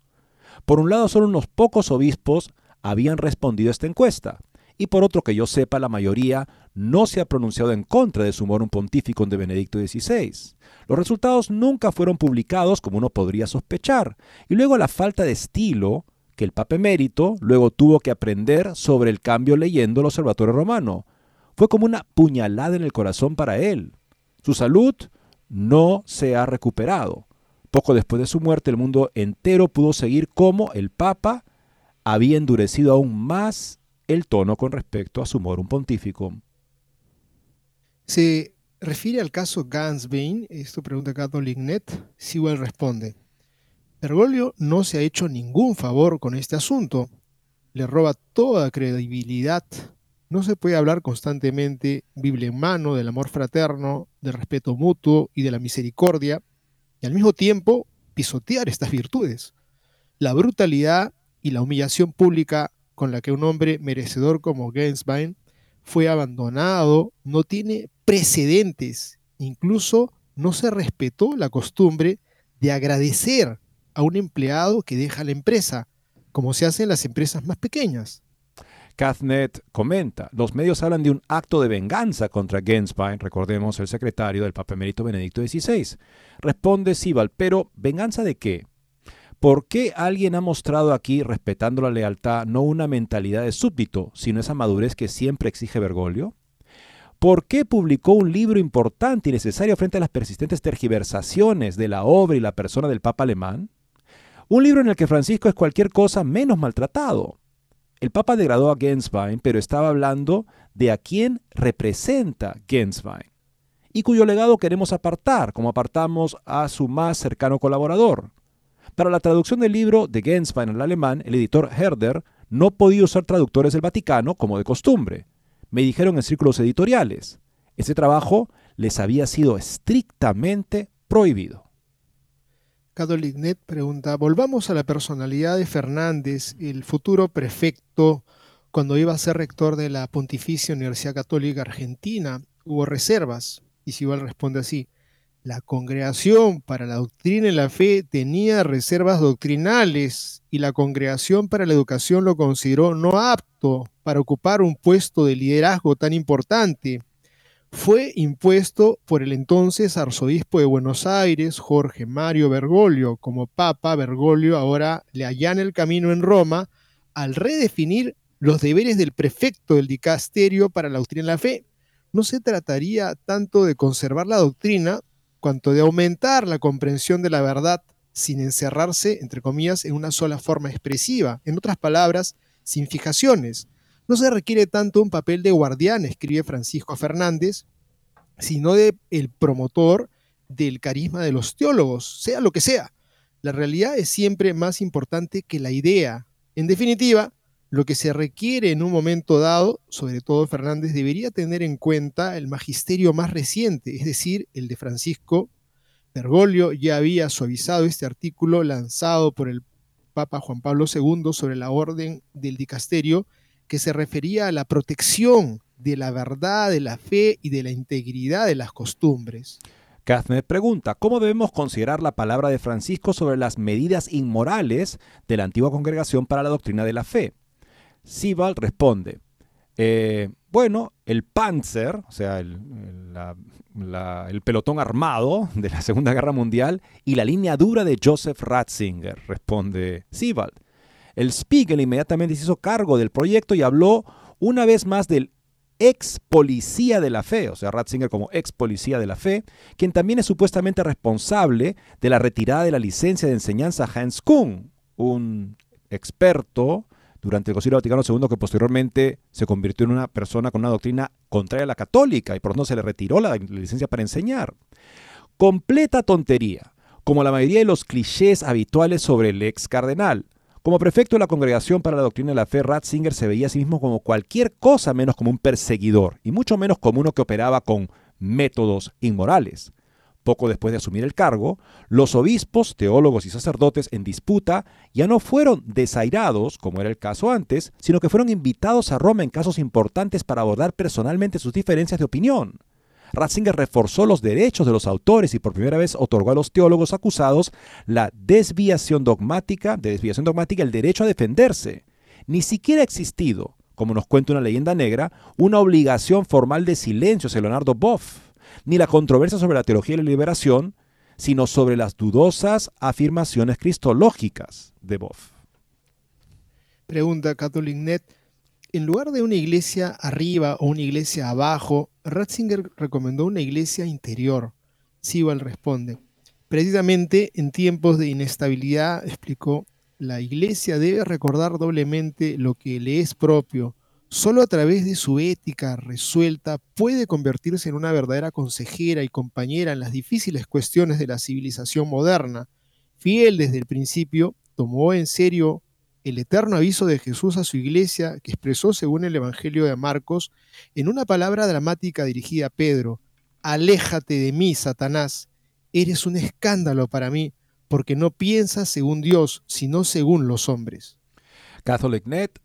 Por un lado, solo unos pocos obispos habían respondido a esta encuesta y por otro que yo sepa la mayoría no se ha pronunciado en contra de su morum pontífico de Benedicto XVI. Los resultados nunca fueron publicados como uno podría sospechar, y luego la falta de estilo que el Papa emérito luego tuvo que aprender sobre el cambio leyendo el Observatorio Romano. Fue como una puñalada en el corazón para él. Su salud no se ha recuperado. Poco después de su muerte, el mundo entero pudo seguir cómo el Papa había endurecido aún más el tono con respecto a su morum pontífico. Se refiere al caso Gansbain, esto pregunta Catholic.net, Sewell responde, Bergoglio no se ha hecho ningún favor con este asunto, le roba toda credibilidad, no se puede hablar constantemente, Biblia en mano, del amor fraterno, del respeto mutuo y de la misericordia, y al mismo tiempo pisotear estas virtudes. La brutalidad y la humillación pública con la que un hombre merecedor como Genswein fue abandonado no tiene precedentes. Incluso no se respetó la costumbre de agradecer a un empleado que deja la empresa, como se hace en las empresas más pequeñas. Cathnet comenta, los medios hablan de un acto de venganza contra Genswein, recordemos el secretario del Papa Emérito Benedicto XVI. Responde Sibal, pero ¿venganza de qué? ¿Por qué alguien ha mostrado aquí, respetando la lealtad, no una mentalidad de súbdito, sino esa madurez que siempre exige Bergoglio? ¿Por qué publicó un libro importante y necesario frente a las persistentes tergiversaciones de la obra y la persona del Papa alemán? Un libro en el que Francisco es cualquier cosa menos maltratado. El Papa degradó a Genswein, pero estaba hablando de a quién representa Genswein y cuyo legado queremos apartar, como apartamos a su más cercano colaborador, para la traducción del libro de Genswein al alemán, el editor Herder no podía usar traductores del Vaticano como de costumbre. Me dijeron en círculos editoriales. Ese trabajo les había sido estrictamente prohibido. CatholicNet pregunta, volvamos a la personalidad de Fernández, el futuro prefecto, cuando iba a ser rector de la Pontificia Universidad Católica Argentina. Hubo reservas, y si igual responde así, La Congregación para la Doctrina y la Fe tenía reservas doctrinales y la Congregación para la Educación lo consideró no apto para ocupar un puesto de liderazgo tan importante. Fue impuesto por el entonces arzobispo de Buenos Aires, Jorge Mario Bergoglio. Como papa, Bergoglio ahora le allana el camino en Roma al redefinir los deberes del prefecto del dicasterio para la doctrina y la fe. No se trataría tanto de conservar la doctrina, cuanto de aumentar la comprensión de la verdad sin encerrarse, entre comillas, en una sola forma expresiva. En otras palabras, sin fijaciones. No se requiere tanto un papel de guardián, escribe Francisco Fernández, sino de el promotor del carisma de los teólogos, sea lo que sea. La realidad es siempre más importante que la idea. En definitiva, lo que se requiere en un momento dado, sobre todo Fernández, debería tener en cuenta el magisterio más reciente, es decir, el de Francisco Bergoglio. Ya había suavizado este artículo lanzado por el Papa Juan Pablo II sobre la orden del dicasterio, que se refería a la protección de la verdad, de la fe y de la integridad de las costumbres. Kazner pregunta, ¿cómo debemos considerar la palabra de Francisco sobre las medidas inmorales de la antigua congregación para la doctrina de la fe? Sibal responde, eh, bueno, el Panzer, o sea, el, pelotón armado de la Segunda Guerra Mundial y la línea dura de Joseph Ratzinger, responde Sibald. El Spiegel inmediatamente se hizo cargo del proyecto y habló una vez más del ex policía de la fe, o sea, Ratzinger como ex policía de la fe, quien también es supuestamente responsable de la retirada de la licencia de enseñanza a Hans Kuhn, un experto durante el Concilio Vaticano II, que posteriormente se convirtió en una persona con una doctrina contraria a la católica y por eso se le retiró la licencia para enseñar. Completa tontería, como la mayoría de los clichés habituales sobre el ex cardenal. Como prefecto de la Congregación para la Doctrina de la Fe, Ratzinger se veía a sí mismo como cualquier cosa menos como un perseguidor, y mucho menos como uno que operaba con métodos inmorales. Poco después de asumir el cargo, los obispos, teólogos y sacerdotes en disputa ya no fueron desairados, como era el caso antes, sino que fueron invitados a Roma en casos importantes para abordar personalmente sus diferencias de opinión. Ratzinger reforzó los derechos de los autores y por primera vez otorgó a los teólogos acusados la desviación dogmática, de desviación dogmática, el derecho a defenderse. Ni siquiera ha existido, como nos cuenta una leyenda negra, una obligación formal de silencio hacia Leonardo Boff ni la controversia sobre la teología de la liberación, sino sobre las dudosas afirmaciones cristológicas de Boff. Pregunta CatholicNet. En lugar de una iglesia arriba o una iglesia abajo, Ratzinger recomendó una iglesia interior. Sibal responde. Precisamente en tiempos de inestabilidad, explicó, la iglesia debe recordar doblemente lo que le es propio, Solo a través de su ética resuelta puede convertirse en una verdadera consejera y compañera en las difíciles cuestiones de la civilización moderna. Fiel desde el principio, tomó en serio el eterno aviso de Jesús a su iglesia que expresó según el Evangelio de Marcos en una palabra dramática dirigida a Pedro. Aléjate de mí, Satanás. Eres un escándalo para mí, porque no piensas según Dios, sino según los hombres. CatholicNet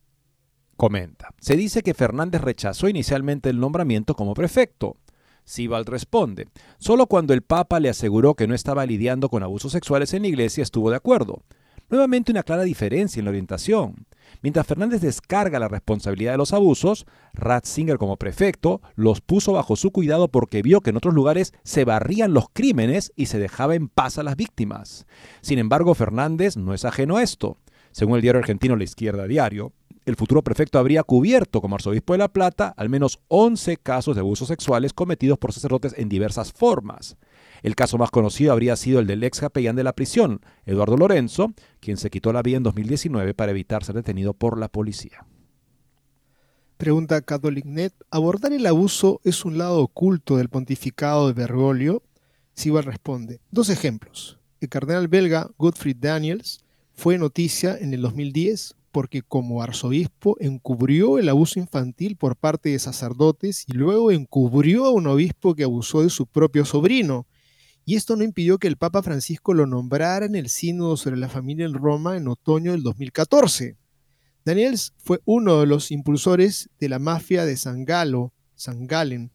comenta. Se dice que Fernández rechazó inicialmente el nombramiento como prefecto. Sibald responde, solo cuando el Papa le aseguró que no estaba lidiando con abusos sexuales en la iglesia estuvo de acuerdo. Nuevamente una clara diferencia en la orientación. Mientras Fernández descarga la responsabilidad de los abusos, Ratzinger como prefecto los puso bajo su cuidado porque vio que en otros lugares se barrían los crímenes y se dejaba en paz a las víctimas. Sin embargo, Fernández no es ajeno a esto. Según el diario argentino La Izquierda Diario, el futuro prefecto habría cubierto como arzobispo de La Plata al menos 11 casos de abusos sexuales cometidos por sacerdotes en diversas formas. El caso más conocido habría sido el del ex capellán de la prisión, Eduardo Lorenzo, quien se quitó la vida en 2019 para evitar ser detenido por la policía. Pregunta CatholicNet, ¿abordar el abuso es un lado oculto del pontificado de Bergoglio? Sibal responde, dos ejemplos. El cardenal belga Gottfried Daniels fue noticia en el 2010 porque como arzobispo encubrió el abuso infantil por parte de sacerdotes y luego encubrió a un obispo que abusó de su propio sobrino. Y esto no impidió que el Papa Francisco lo nombrara en el Sínodo sobre la familia en Roma en otoño del 2014. Daniels fue uno de los impulsores de la mafia de San Galo, San Galen,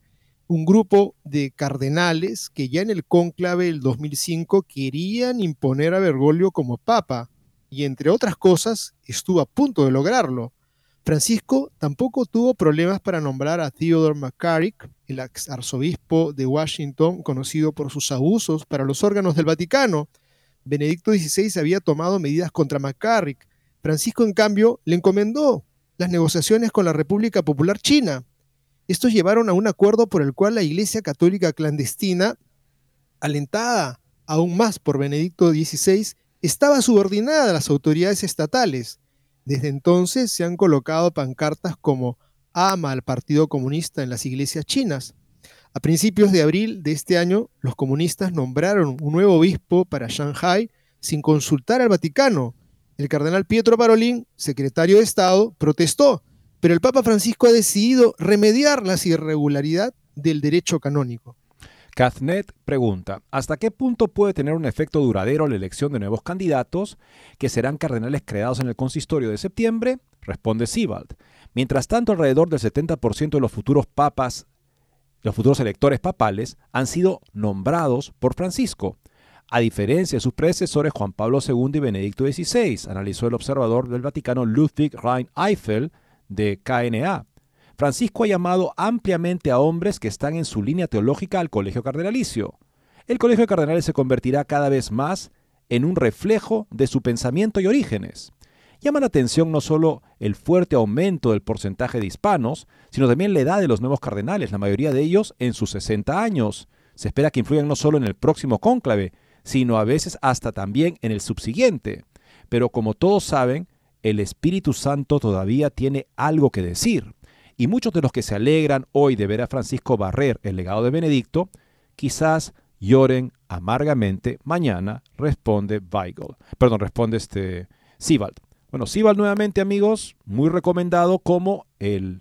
un grupo de cardenales que ya en el cónclave del 2005 querían imponer a Bergoglio como papa y entre otras cosas estuvo a punto de lograrlo. Francisco tampoco tuvo problemas para nombrar a Theodore McCarrick, el ex arzobispo de Washington, conocido por sus abusos para los órganos del Vaticano. Benedicto XVI había tomado medidas contra McCarrick. Francisco, en cambio, le encomendó las negociaciones con la República Popular China. Estos llevaron a un acuerdo por el cual la Iglesia Católica clandestina, alentada aún más por Benedicto XVI, estaba subordinada a las autoridades estatales. Desde entonces se han colocado pancartas como ama al Partido Comunista en las iglesias chinas. A principios de abril de este año, los comunistas nombraron un nuevo obispo para Shanghai sin consultar al Vaticano. El cardenal Pietro Parolin, secretario de Estado, protestó, pero el Papa Francisco ha decidido remediar la irregularidad del derecho canónico. Cathnet pregunta, ¿hasta qué punto puede tener un efecto duradero la elección de nuevos candidatos que serán cardenales creados en el consistorio de septiembre? Responde Sibald. Mientras tanto, alrededor del 70% de los futuros papas, los futuros electores papales, han sido nombrados por Francisco. A diferencia de sus predecesores Juan Pablo II y Benedicto XVI, analizó el observador del Vaticano Ludwig Rhein Eiffel de KNA. Francisco ha llamado ampliamente a hombres que están en su línea teológica al colegio cardenalicio. El colegio de cardenales se convertirá cada vez más en un reflejo de su pensamiento y orígenes. Llama la atención no solo el fuerte aumento del porcentaje de hispanos, sino también la edad de los nuevos cardenales, la mayoría de ellos en sus 60 años. Se espera que influyan no solo en el próximo cónclave, sino a veces hasta también en el subsiguiente. Pero como todos saben, el Espíritu Santo todavía tiene algo que decir. Y muchos de los que se alegran hoy de ver a Francisco barrer el legado de Benedicto, quizás lloren amargamente mañana, responde Weigel. Perdón, responde este Sibald. Bueno, Sibald nuevamente, amigos, muy recomendado como el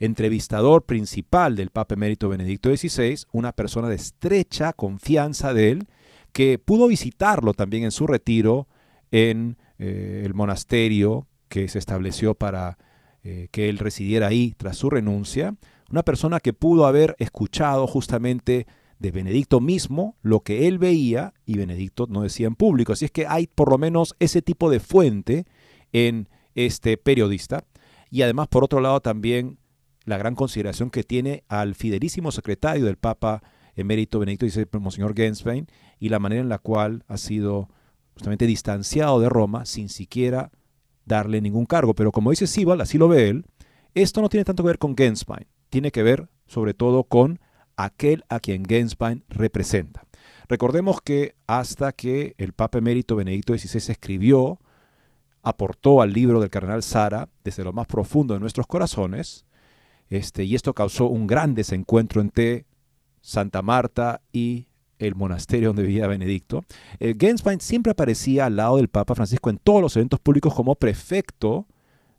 entrevistador principal del Papa Emérito Benedicto XVI, una persona de estrecha confianza de él, que pudo visitarlo también en su retiro en eh, el monasterio que se estableció para eh, que él residiera ahí tras su renuncia, una persona que pudo haber escuchado justamente de Benedicto mismo lo que él veía y Benedicto no decía en público. Así es que hay por lo menos ese tipo de fuente en este periodista. Y además, por otro lado, también la gran consideración que tiene al fidelísimo secretario del Papa emérito Benedicto XVI, Monseñor Genswein, y la manera en la cual ha sido justamente distanciado de Roma sin siquiera darle ningún cargo. Pero como dice Sibal, así lo ve él, esto no tiene tanto que ver con Genswein, tiene que ver sobre todo con aquel a quien Genswein representa. Recordemos que hasta que el Papa emérito Benedicto XVI escribió, aportó al libro del cardenal Sara desde lo más profundo de nuestros corazones, este, y esto causó un gran desencuentro entre Santa Marta y el monasterio donde vivía Benedicto, eh, Genswein siempre aparecía al lado del Papa Francisco en todos los eventos públicos como prefecto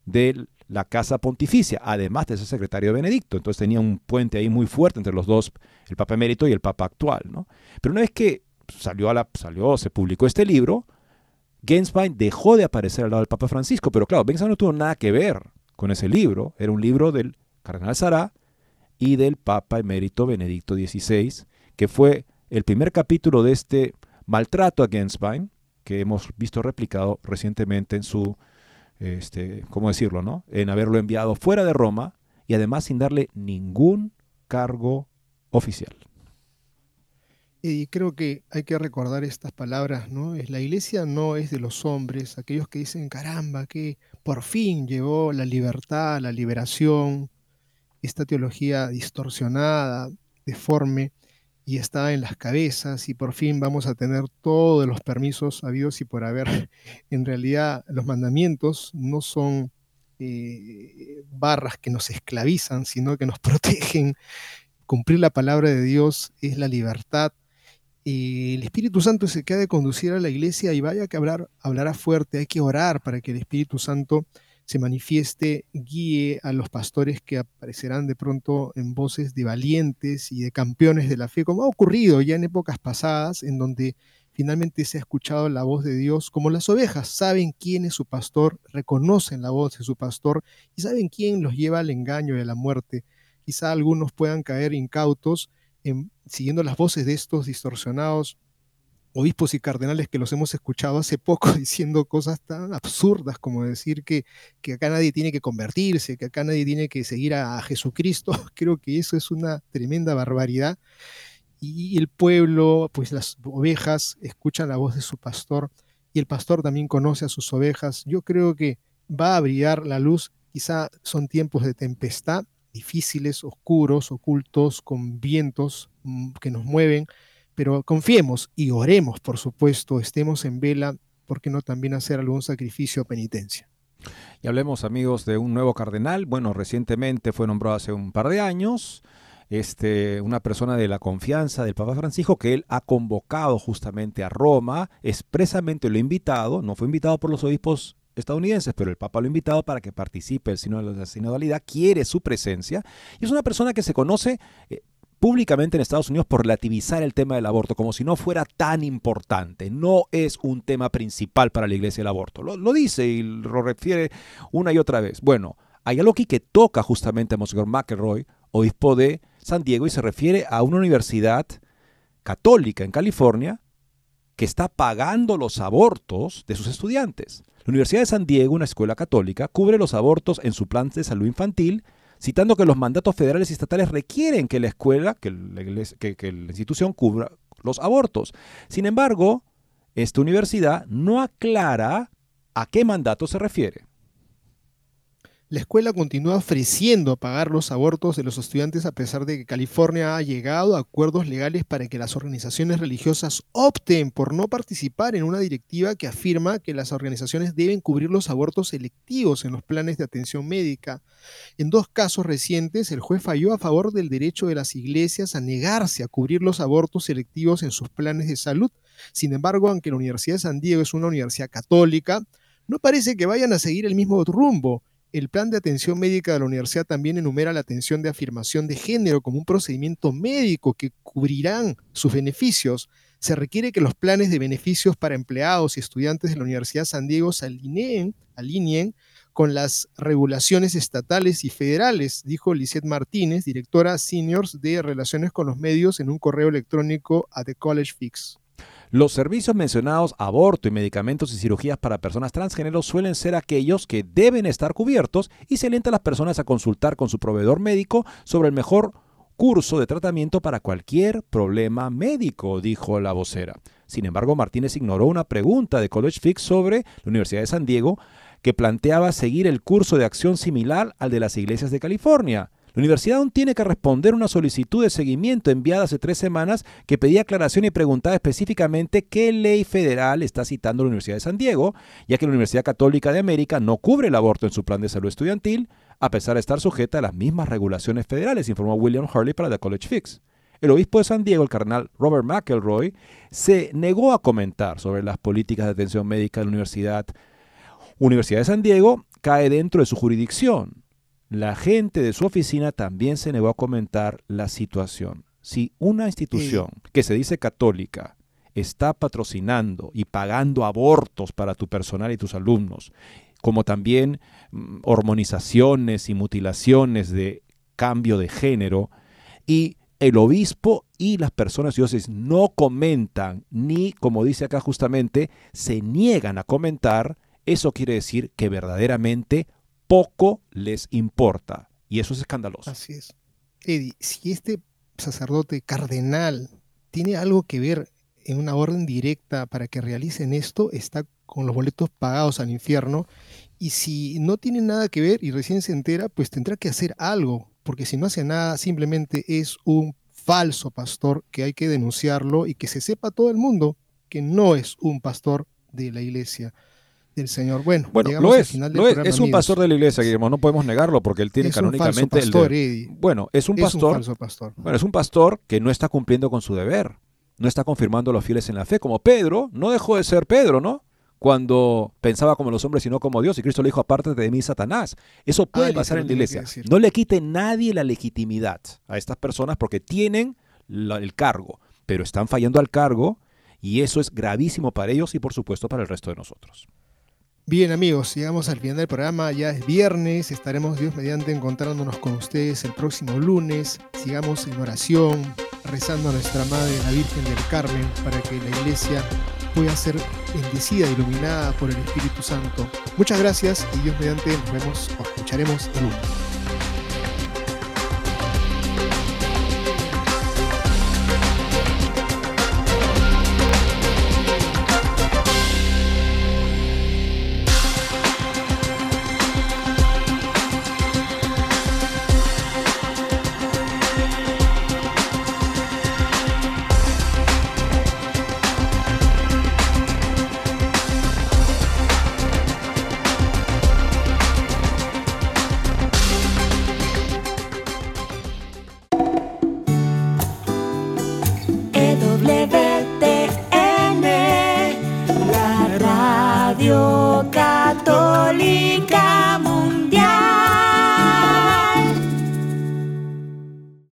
de la Casa Pontificia, además de ser secretario de Benedicto. Entonces tenía un puente ahí muy fuerte entre los dos, el Papa emérito y el Papa actual. ¿no? Pero una vez que salió, a la, salió, se publicó este libro, Genswein dejó de aparecer al lado del Papa Francisco, pero claro, Genswein no tuvo nada que ver con ese libro, era un libro del cardenal Sará y del Papa emérito Benedicto XVI, que fue el primer capítulo de este maltrato a Genswein, que hemos visto replicado recientemente en su, este, ¿cómo decirlo, no? En haberlo enviado fuera de Roma y además sin darle ningún cargo oficial. Y creo que hay que recordar estas palabras, ¿no? La iglesia no es de los hombres, aquellos que dicen, caramba, que por fin llegó la libertad, la liberación, esta teología distorsionada, deforme, y está en las cabezas y por fin vamos a tener todos los permisos habidos y por haber. En realidad los mandamientos no son eh, barras que nos esclavizan, sino que nos protegen. Cumplir la palabra de Dios es la libertad. El Espíritu Santo se queda de conducir a la iglesia y vaya que hablar, hablará fuerte. Hay que orar para que el Espíritu Santo se manifieste, guíe a los pastores que aparecerán de pronto en voces de valientes y de campeones de la fe, como ha ocurrido ya en épocas pasadas, en donde finalmente se ha escuchado la voz de Dios, como las ovejas saben quién es su pastor, reconocen la voz de su pastor y saben quién los lleva al engaño y a la muerte. quizá algunos puedan caer incautos en, siguiendo las voces de estos distorsionados obispos y cardenales que los hemos escuchado hace poco diciendo cosas tan absurdas como decir que, que acá nadie tiene que convertirse, que acá nadie tiene que seguir a, Jesucristo. Creo que eso es una tremenda barbaridad. Y el pueblo, pues las ovejas escuchan la voz de su pastor y el pastor también conoce a sus ovejas. Yo creo que va a brillar la luz. Quizá son tiempos de tempestad, difíciles, oscuros, ocultos, con vientos mm, que nos mueven, pero confiemos y oremos, por supuesto, estemos en vela, ¿por qué no también hacer algún sacrificio o penitencia? Y hablemos, amigos, de un nuevo cardenal. Bueno, recientemente fue nombrado hace un par de años. Este, una persona de la confianza del Papa Francisco que él ha convocado justamente a Roma, expresamente lo ha invitado, no fue invitado por los obispos estadounidenses, pero el Papa lo ha invitado para que participe el Sínodo de la Sinodalidad, quiere su presencia, y es una persona que se conoce eh, públicamente en Estados Unidos por relativizar el tema del aborto, como si no fuera tan importante. No es un tema principal para la iglesia el aborto. Lo, dice y lo refiere una y otra vez. Bueno, hay algo aquí que toca justamente a Monseñor McElroy, obispo de San Diego, y se refiere a una universidad católica en California que está pagando los abortos de sus estudiantes. La Universidad de San Diego, una escuela católica, cubre los abortos en su plan de salud infantil citando que los mandatos federales y estatales requieren que la escuela, que la, institución cubra los abortos. Sin embargo, esta universidad no aclara a qué mandato se refiere la escuela continúa ofreciendo pagar los abortos de los estudiantes a pesar de que California ha llegado a acuerdos legales para que las organizaciones religiosas opten por no participar en una directiva que afirma que las organizaciones deben cubrir los abortos selectivos en los planes de atención médica. En dos casos recientes, el juez falló a favor del derecho de las iglesias a negarse a cubrir los abortos selectivos en sus planes de salud. Sin embargo, aunque la Universidad de San Diego es una universidad católica, no parece que vayan a seguir el mismo rumbo el plan de atención médica de la universidad también enumera la atención de afirmación de género como un procedimiento médico que cubrirán sus beneficios. Se requiere que los planes de beneficios para empleados y estudiantes de la Universidad San Diego se alineen, alineen con las regulaciones estatales y federales, dijo Lisette Martínez, directora seniors de Relaciones con los Medios, en un correo electrónico a The College Fix. Los servicios mencionados, aborto y medicamentos y cirugías para personas transgénero, suelen ser aquellos que deben estar cubiertos y se alienta a las personas a consultar con su proveedor médico sobre el mejor curso de tratamiento para cualquier problema médico, dijo la vocera. Sin embargo, Martínez ignoró una pregunta de College Fix sobre la Universidad de San Diego que planteaba seguir el curso de acción similar al de las iglesias de California. La universidad aún tiene que responder una solicitud de seguimiento enviada hace tres semanas que pedía aclaración y preguntaba específicamente qué ley federal está citando la Universidad de San Diego, ya que la Universidad Católica de América no cubre el aborto en su plan de salud estudiantil, a pesar de estar sujeta a las mismas regulaciones federales, informó William Hurley para The College Fix. El obispo de San Diego, el cardenal Robert McElroy, se negó a comentar sobre las políticas de atención médica de la Universidad. Universidad de San Diego cae dentro de su jurisdicción la gente de su oficina también se negó a comentar la situación. Si una institución que se dice católica está patrocinando y pagando abortos para tu personal y tus alumnos, como también mm, hormonizaciones y mutilaciones de cambio de género, y el obispo y las personas dioses no comentan, ni, como dice acá justamente, se niegan a comentar, eso quiere decir que verdaderamente poco les importa. Y eso es escandaloso. Así es. Eddie, si este sacerdote cardenal tiene algo que ver en una orden directa para que realicen esto, está con los boletos pagados al infierno. Y si no tiene nada que ver y recién se entera, pues tendrá que hacer algo, porque si no hace nada, simplemente es un falso pastor que hay que denunciarlo y que se sepa todo el mundo que no es un pastor de la iglesia del Señor. Bueno, bueno lo es, es, un pastor de la iglesia, Guillermo, no podemos negarlo porque él tiene canónicamente el Bueno, es un pastor. pastor. Bueno, es un pastor que no está cumpliendo con su deber. No está confirmando a los fieles en la fe, como Pedro, no dejó de ser Pedro, ¿no? Cuando pensaba como los hombres y no como Dios, y Cristo le dijo, aparte de mí, Satanás. Eso puede ah, pasar en la iglesia. No le quite nadie la legitimidad a estas personas porque tienen el cargo, pero están fallando al cargo y eso es gravísimo para ellos y por supuesto para el resto de nosotros. Bien amigos, llegamos al final del programa, ya es viernes, estaremos Dios mediante encontrándonos con ustedes el próximo lunes, sigamos en oración, rezando a nuestra Madre, la Virgen del Carmen, para que la iglesia pueda ser bendecida, iluminada por el Espíritu Santo. Muchas gracias y Dios mediante nos vemos o escucharemos el lunes.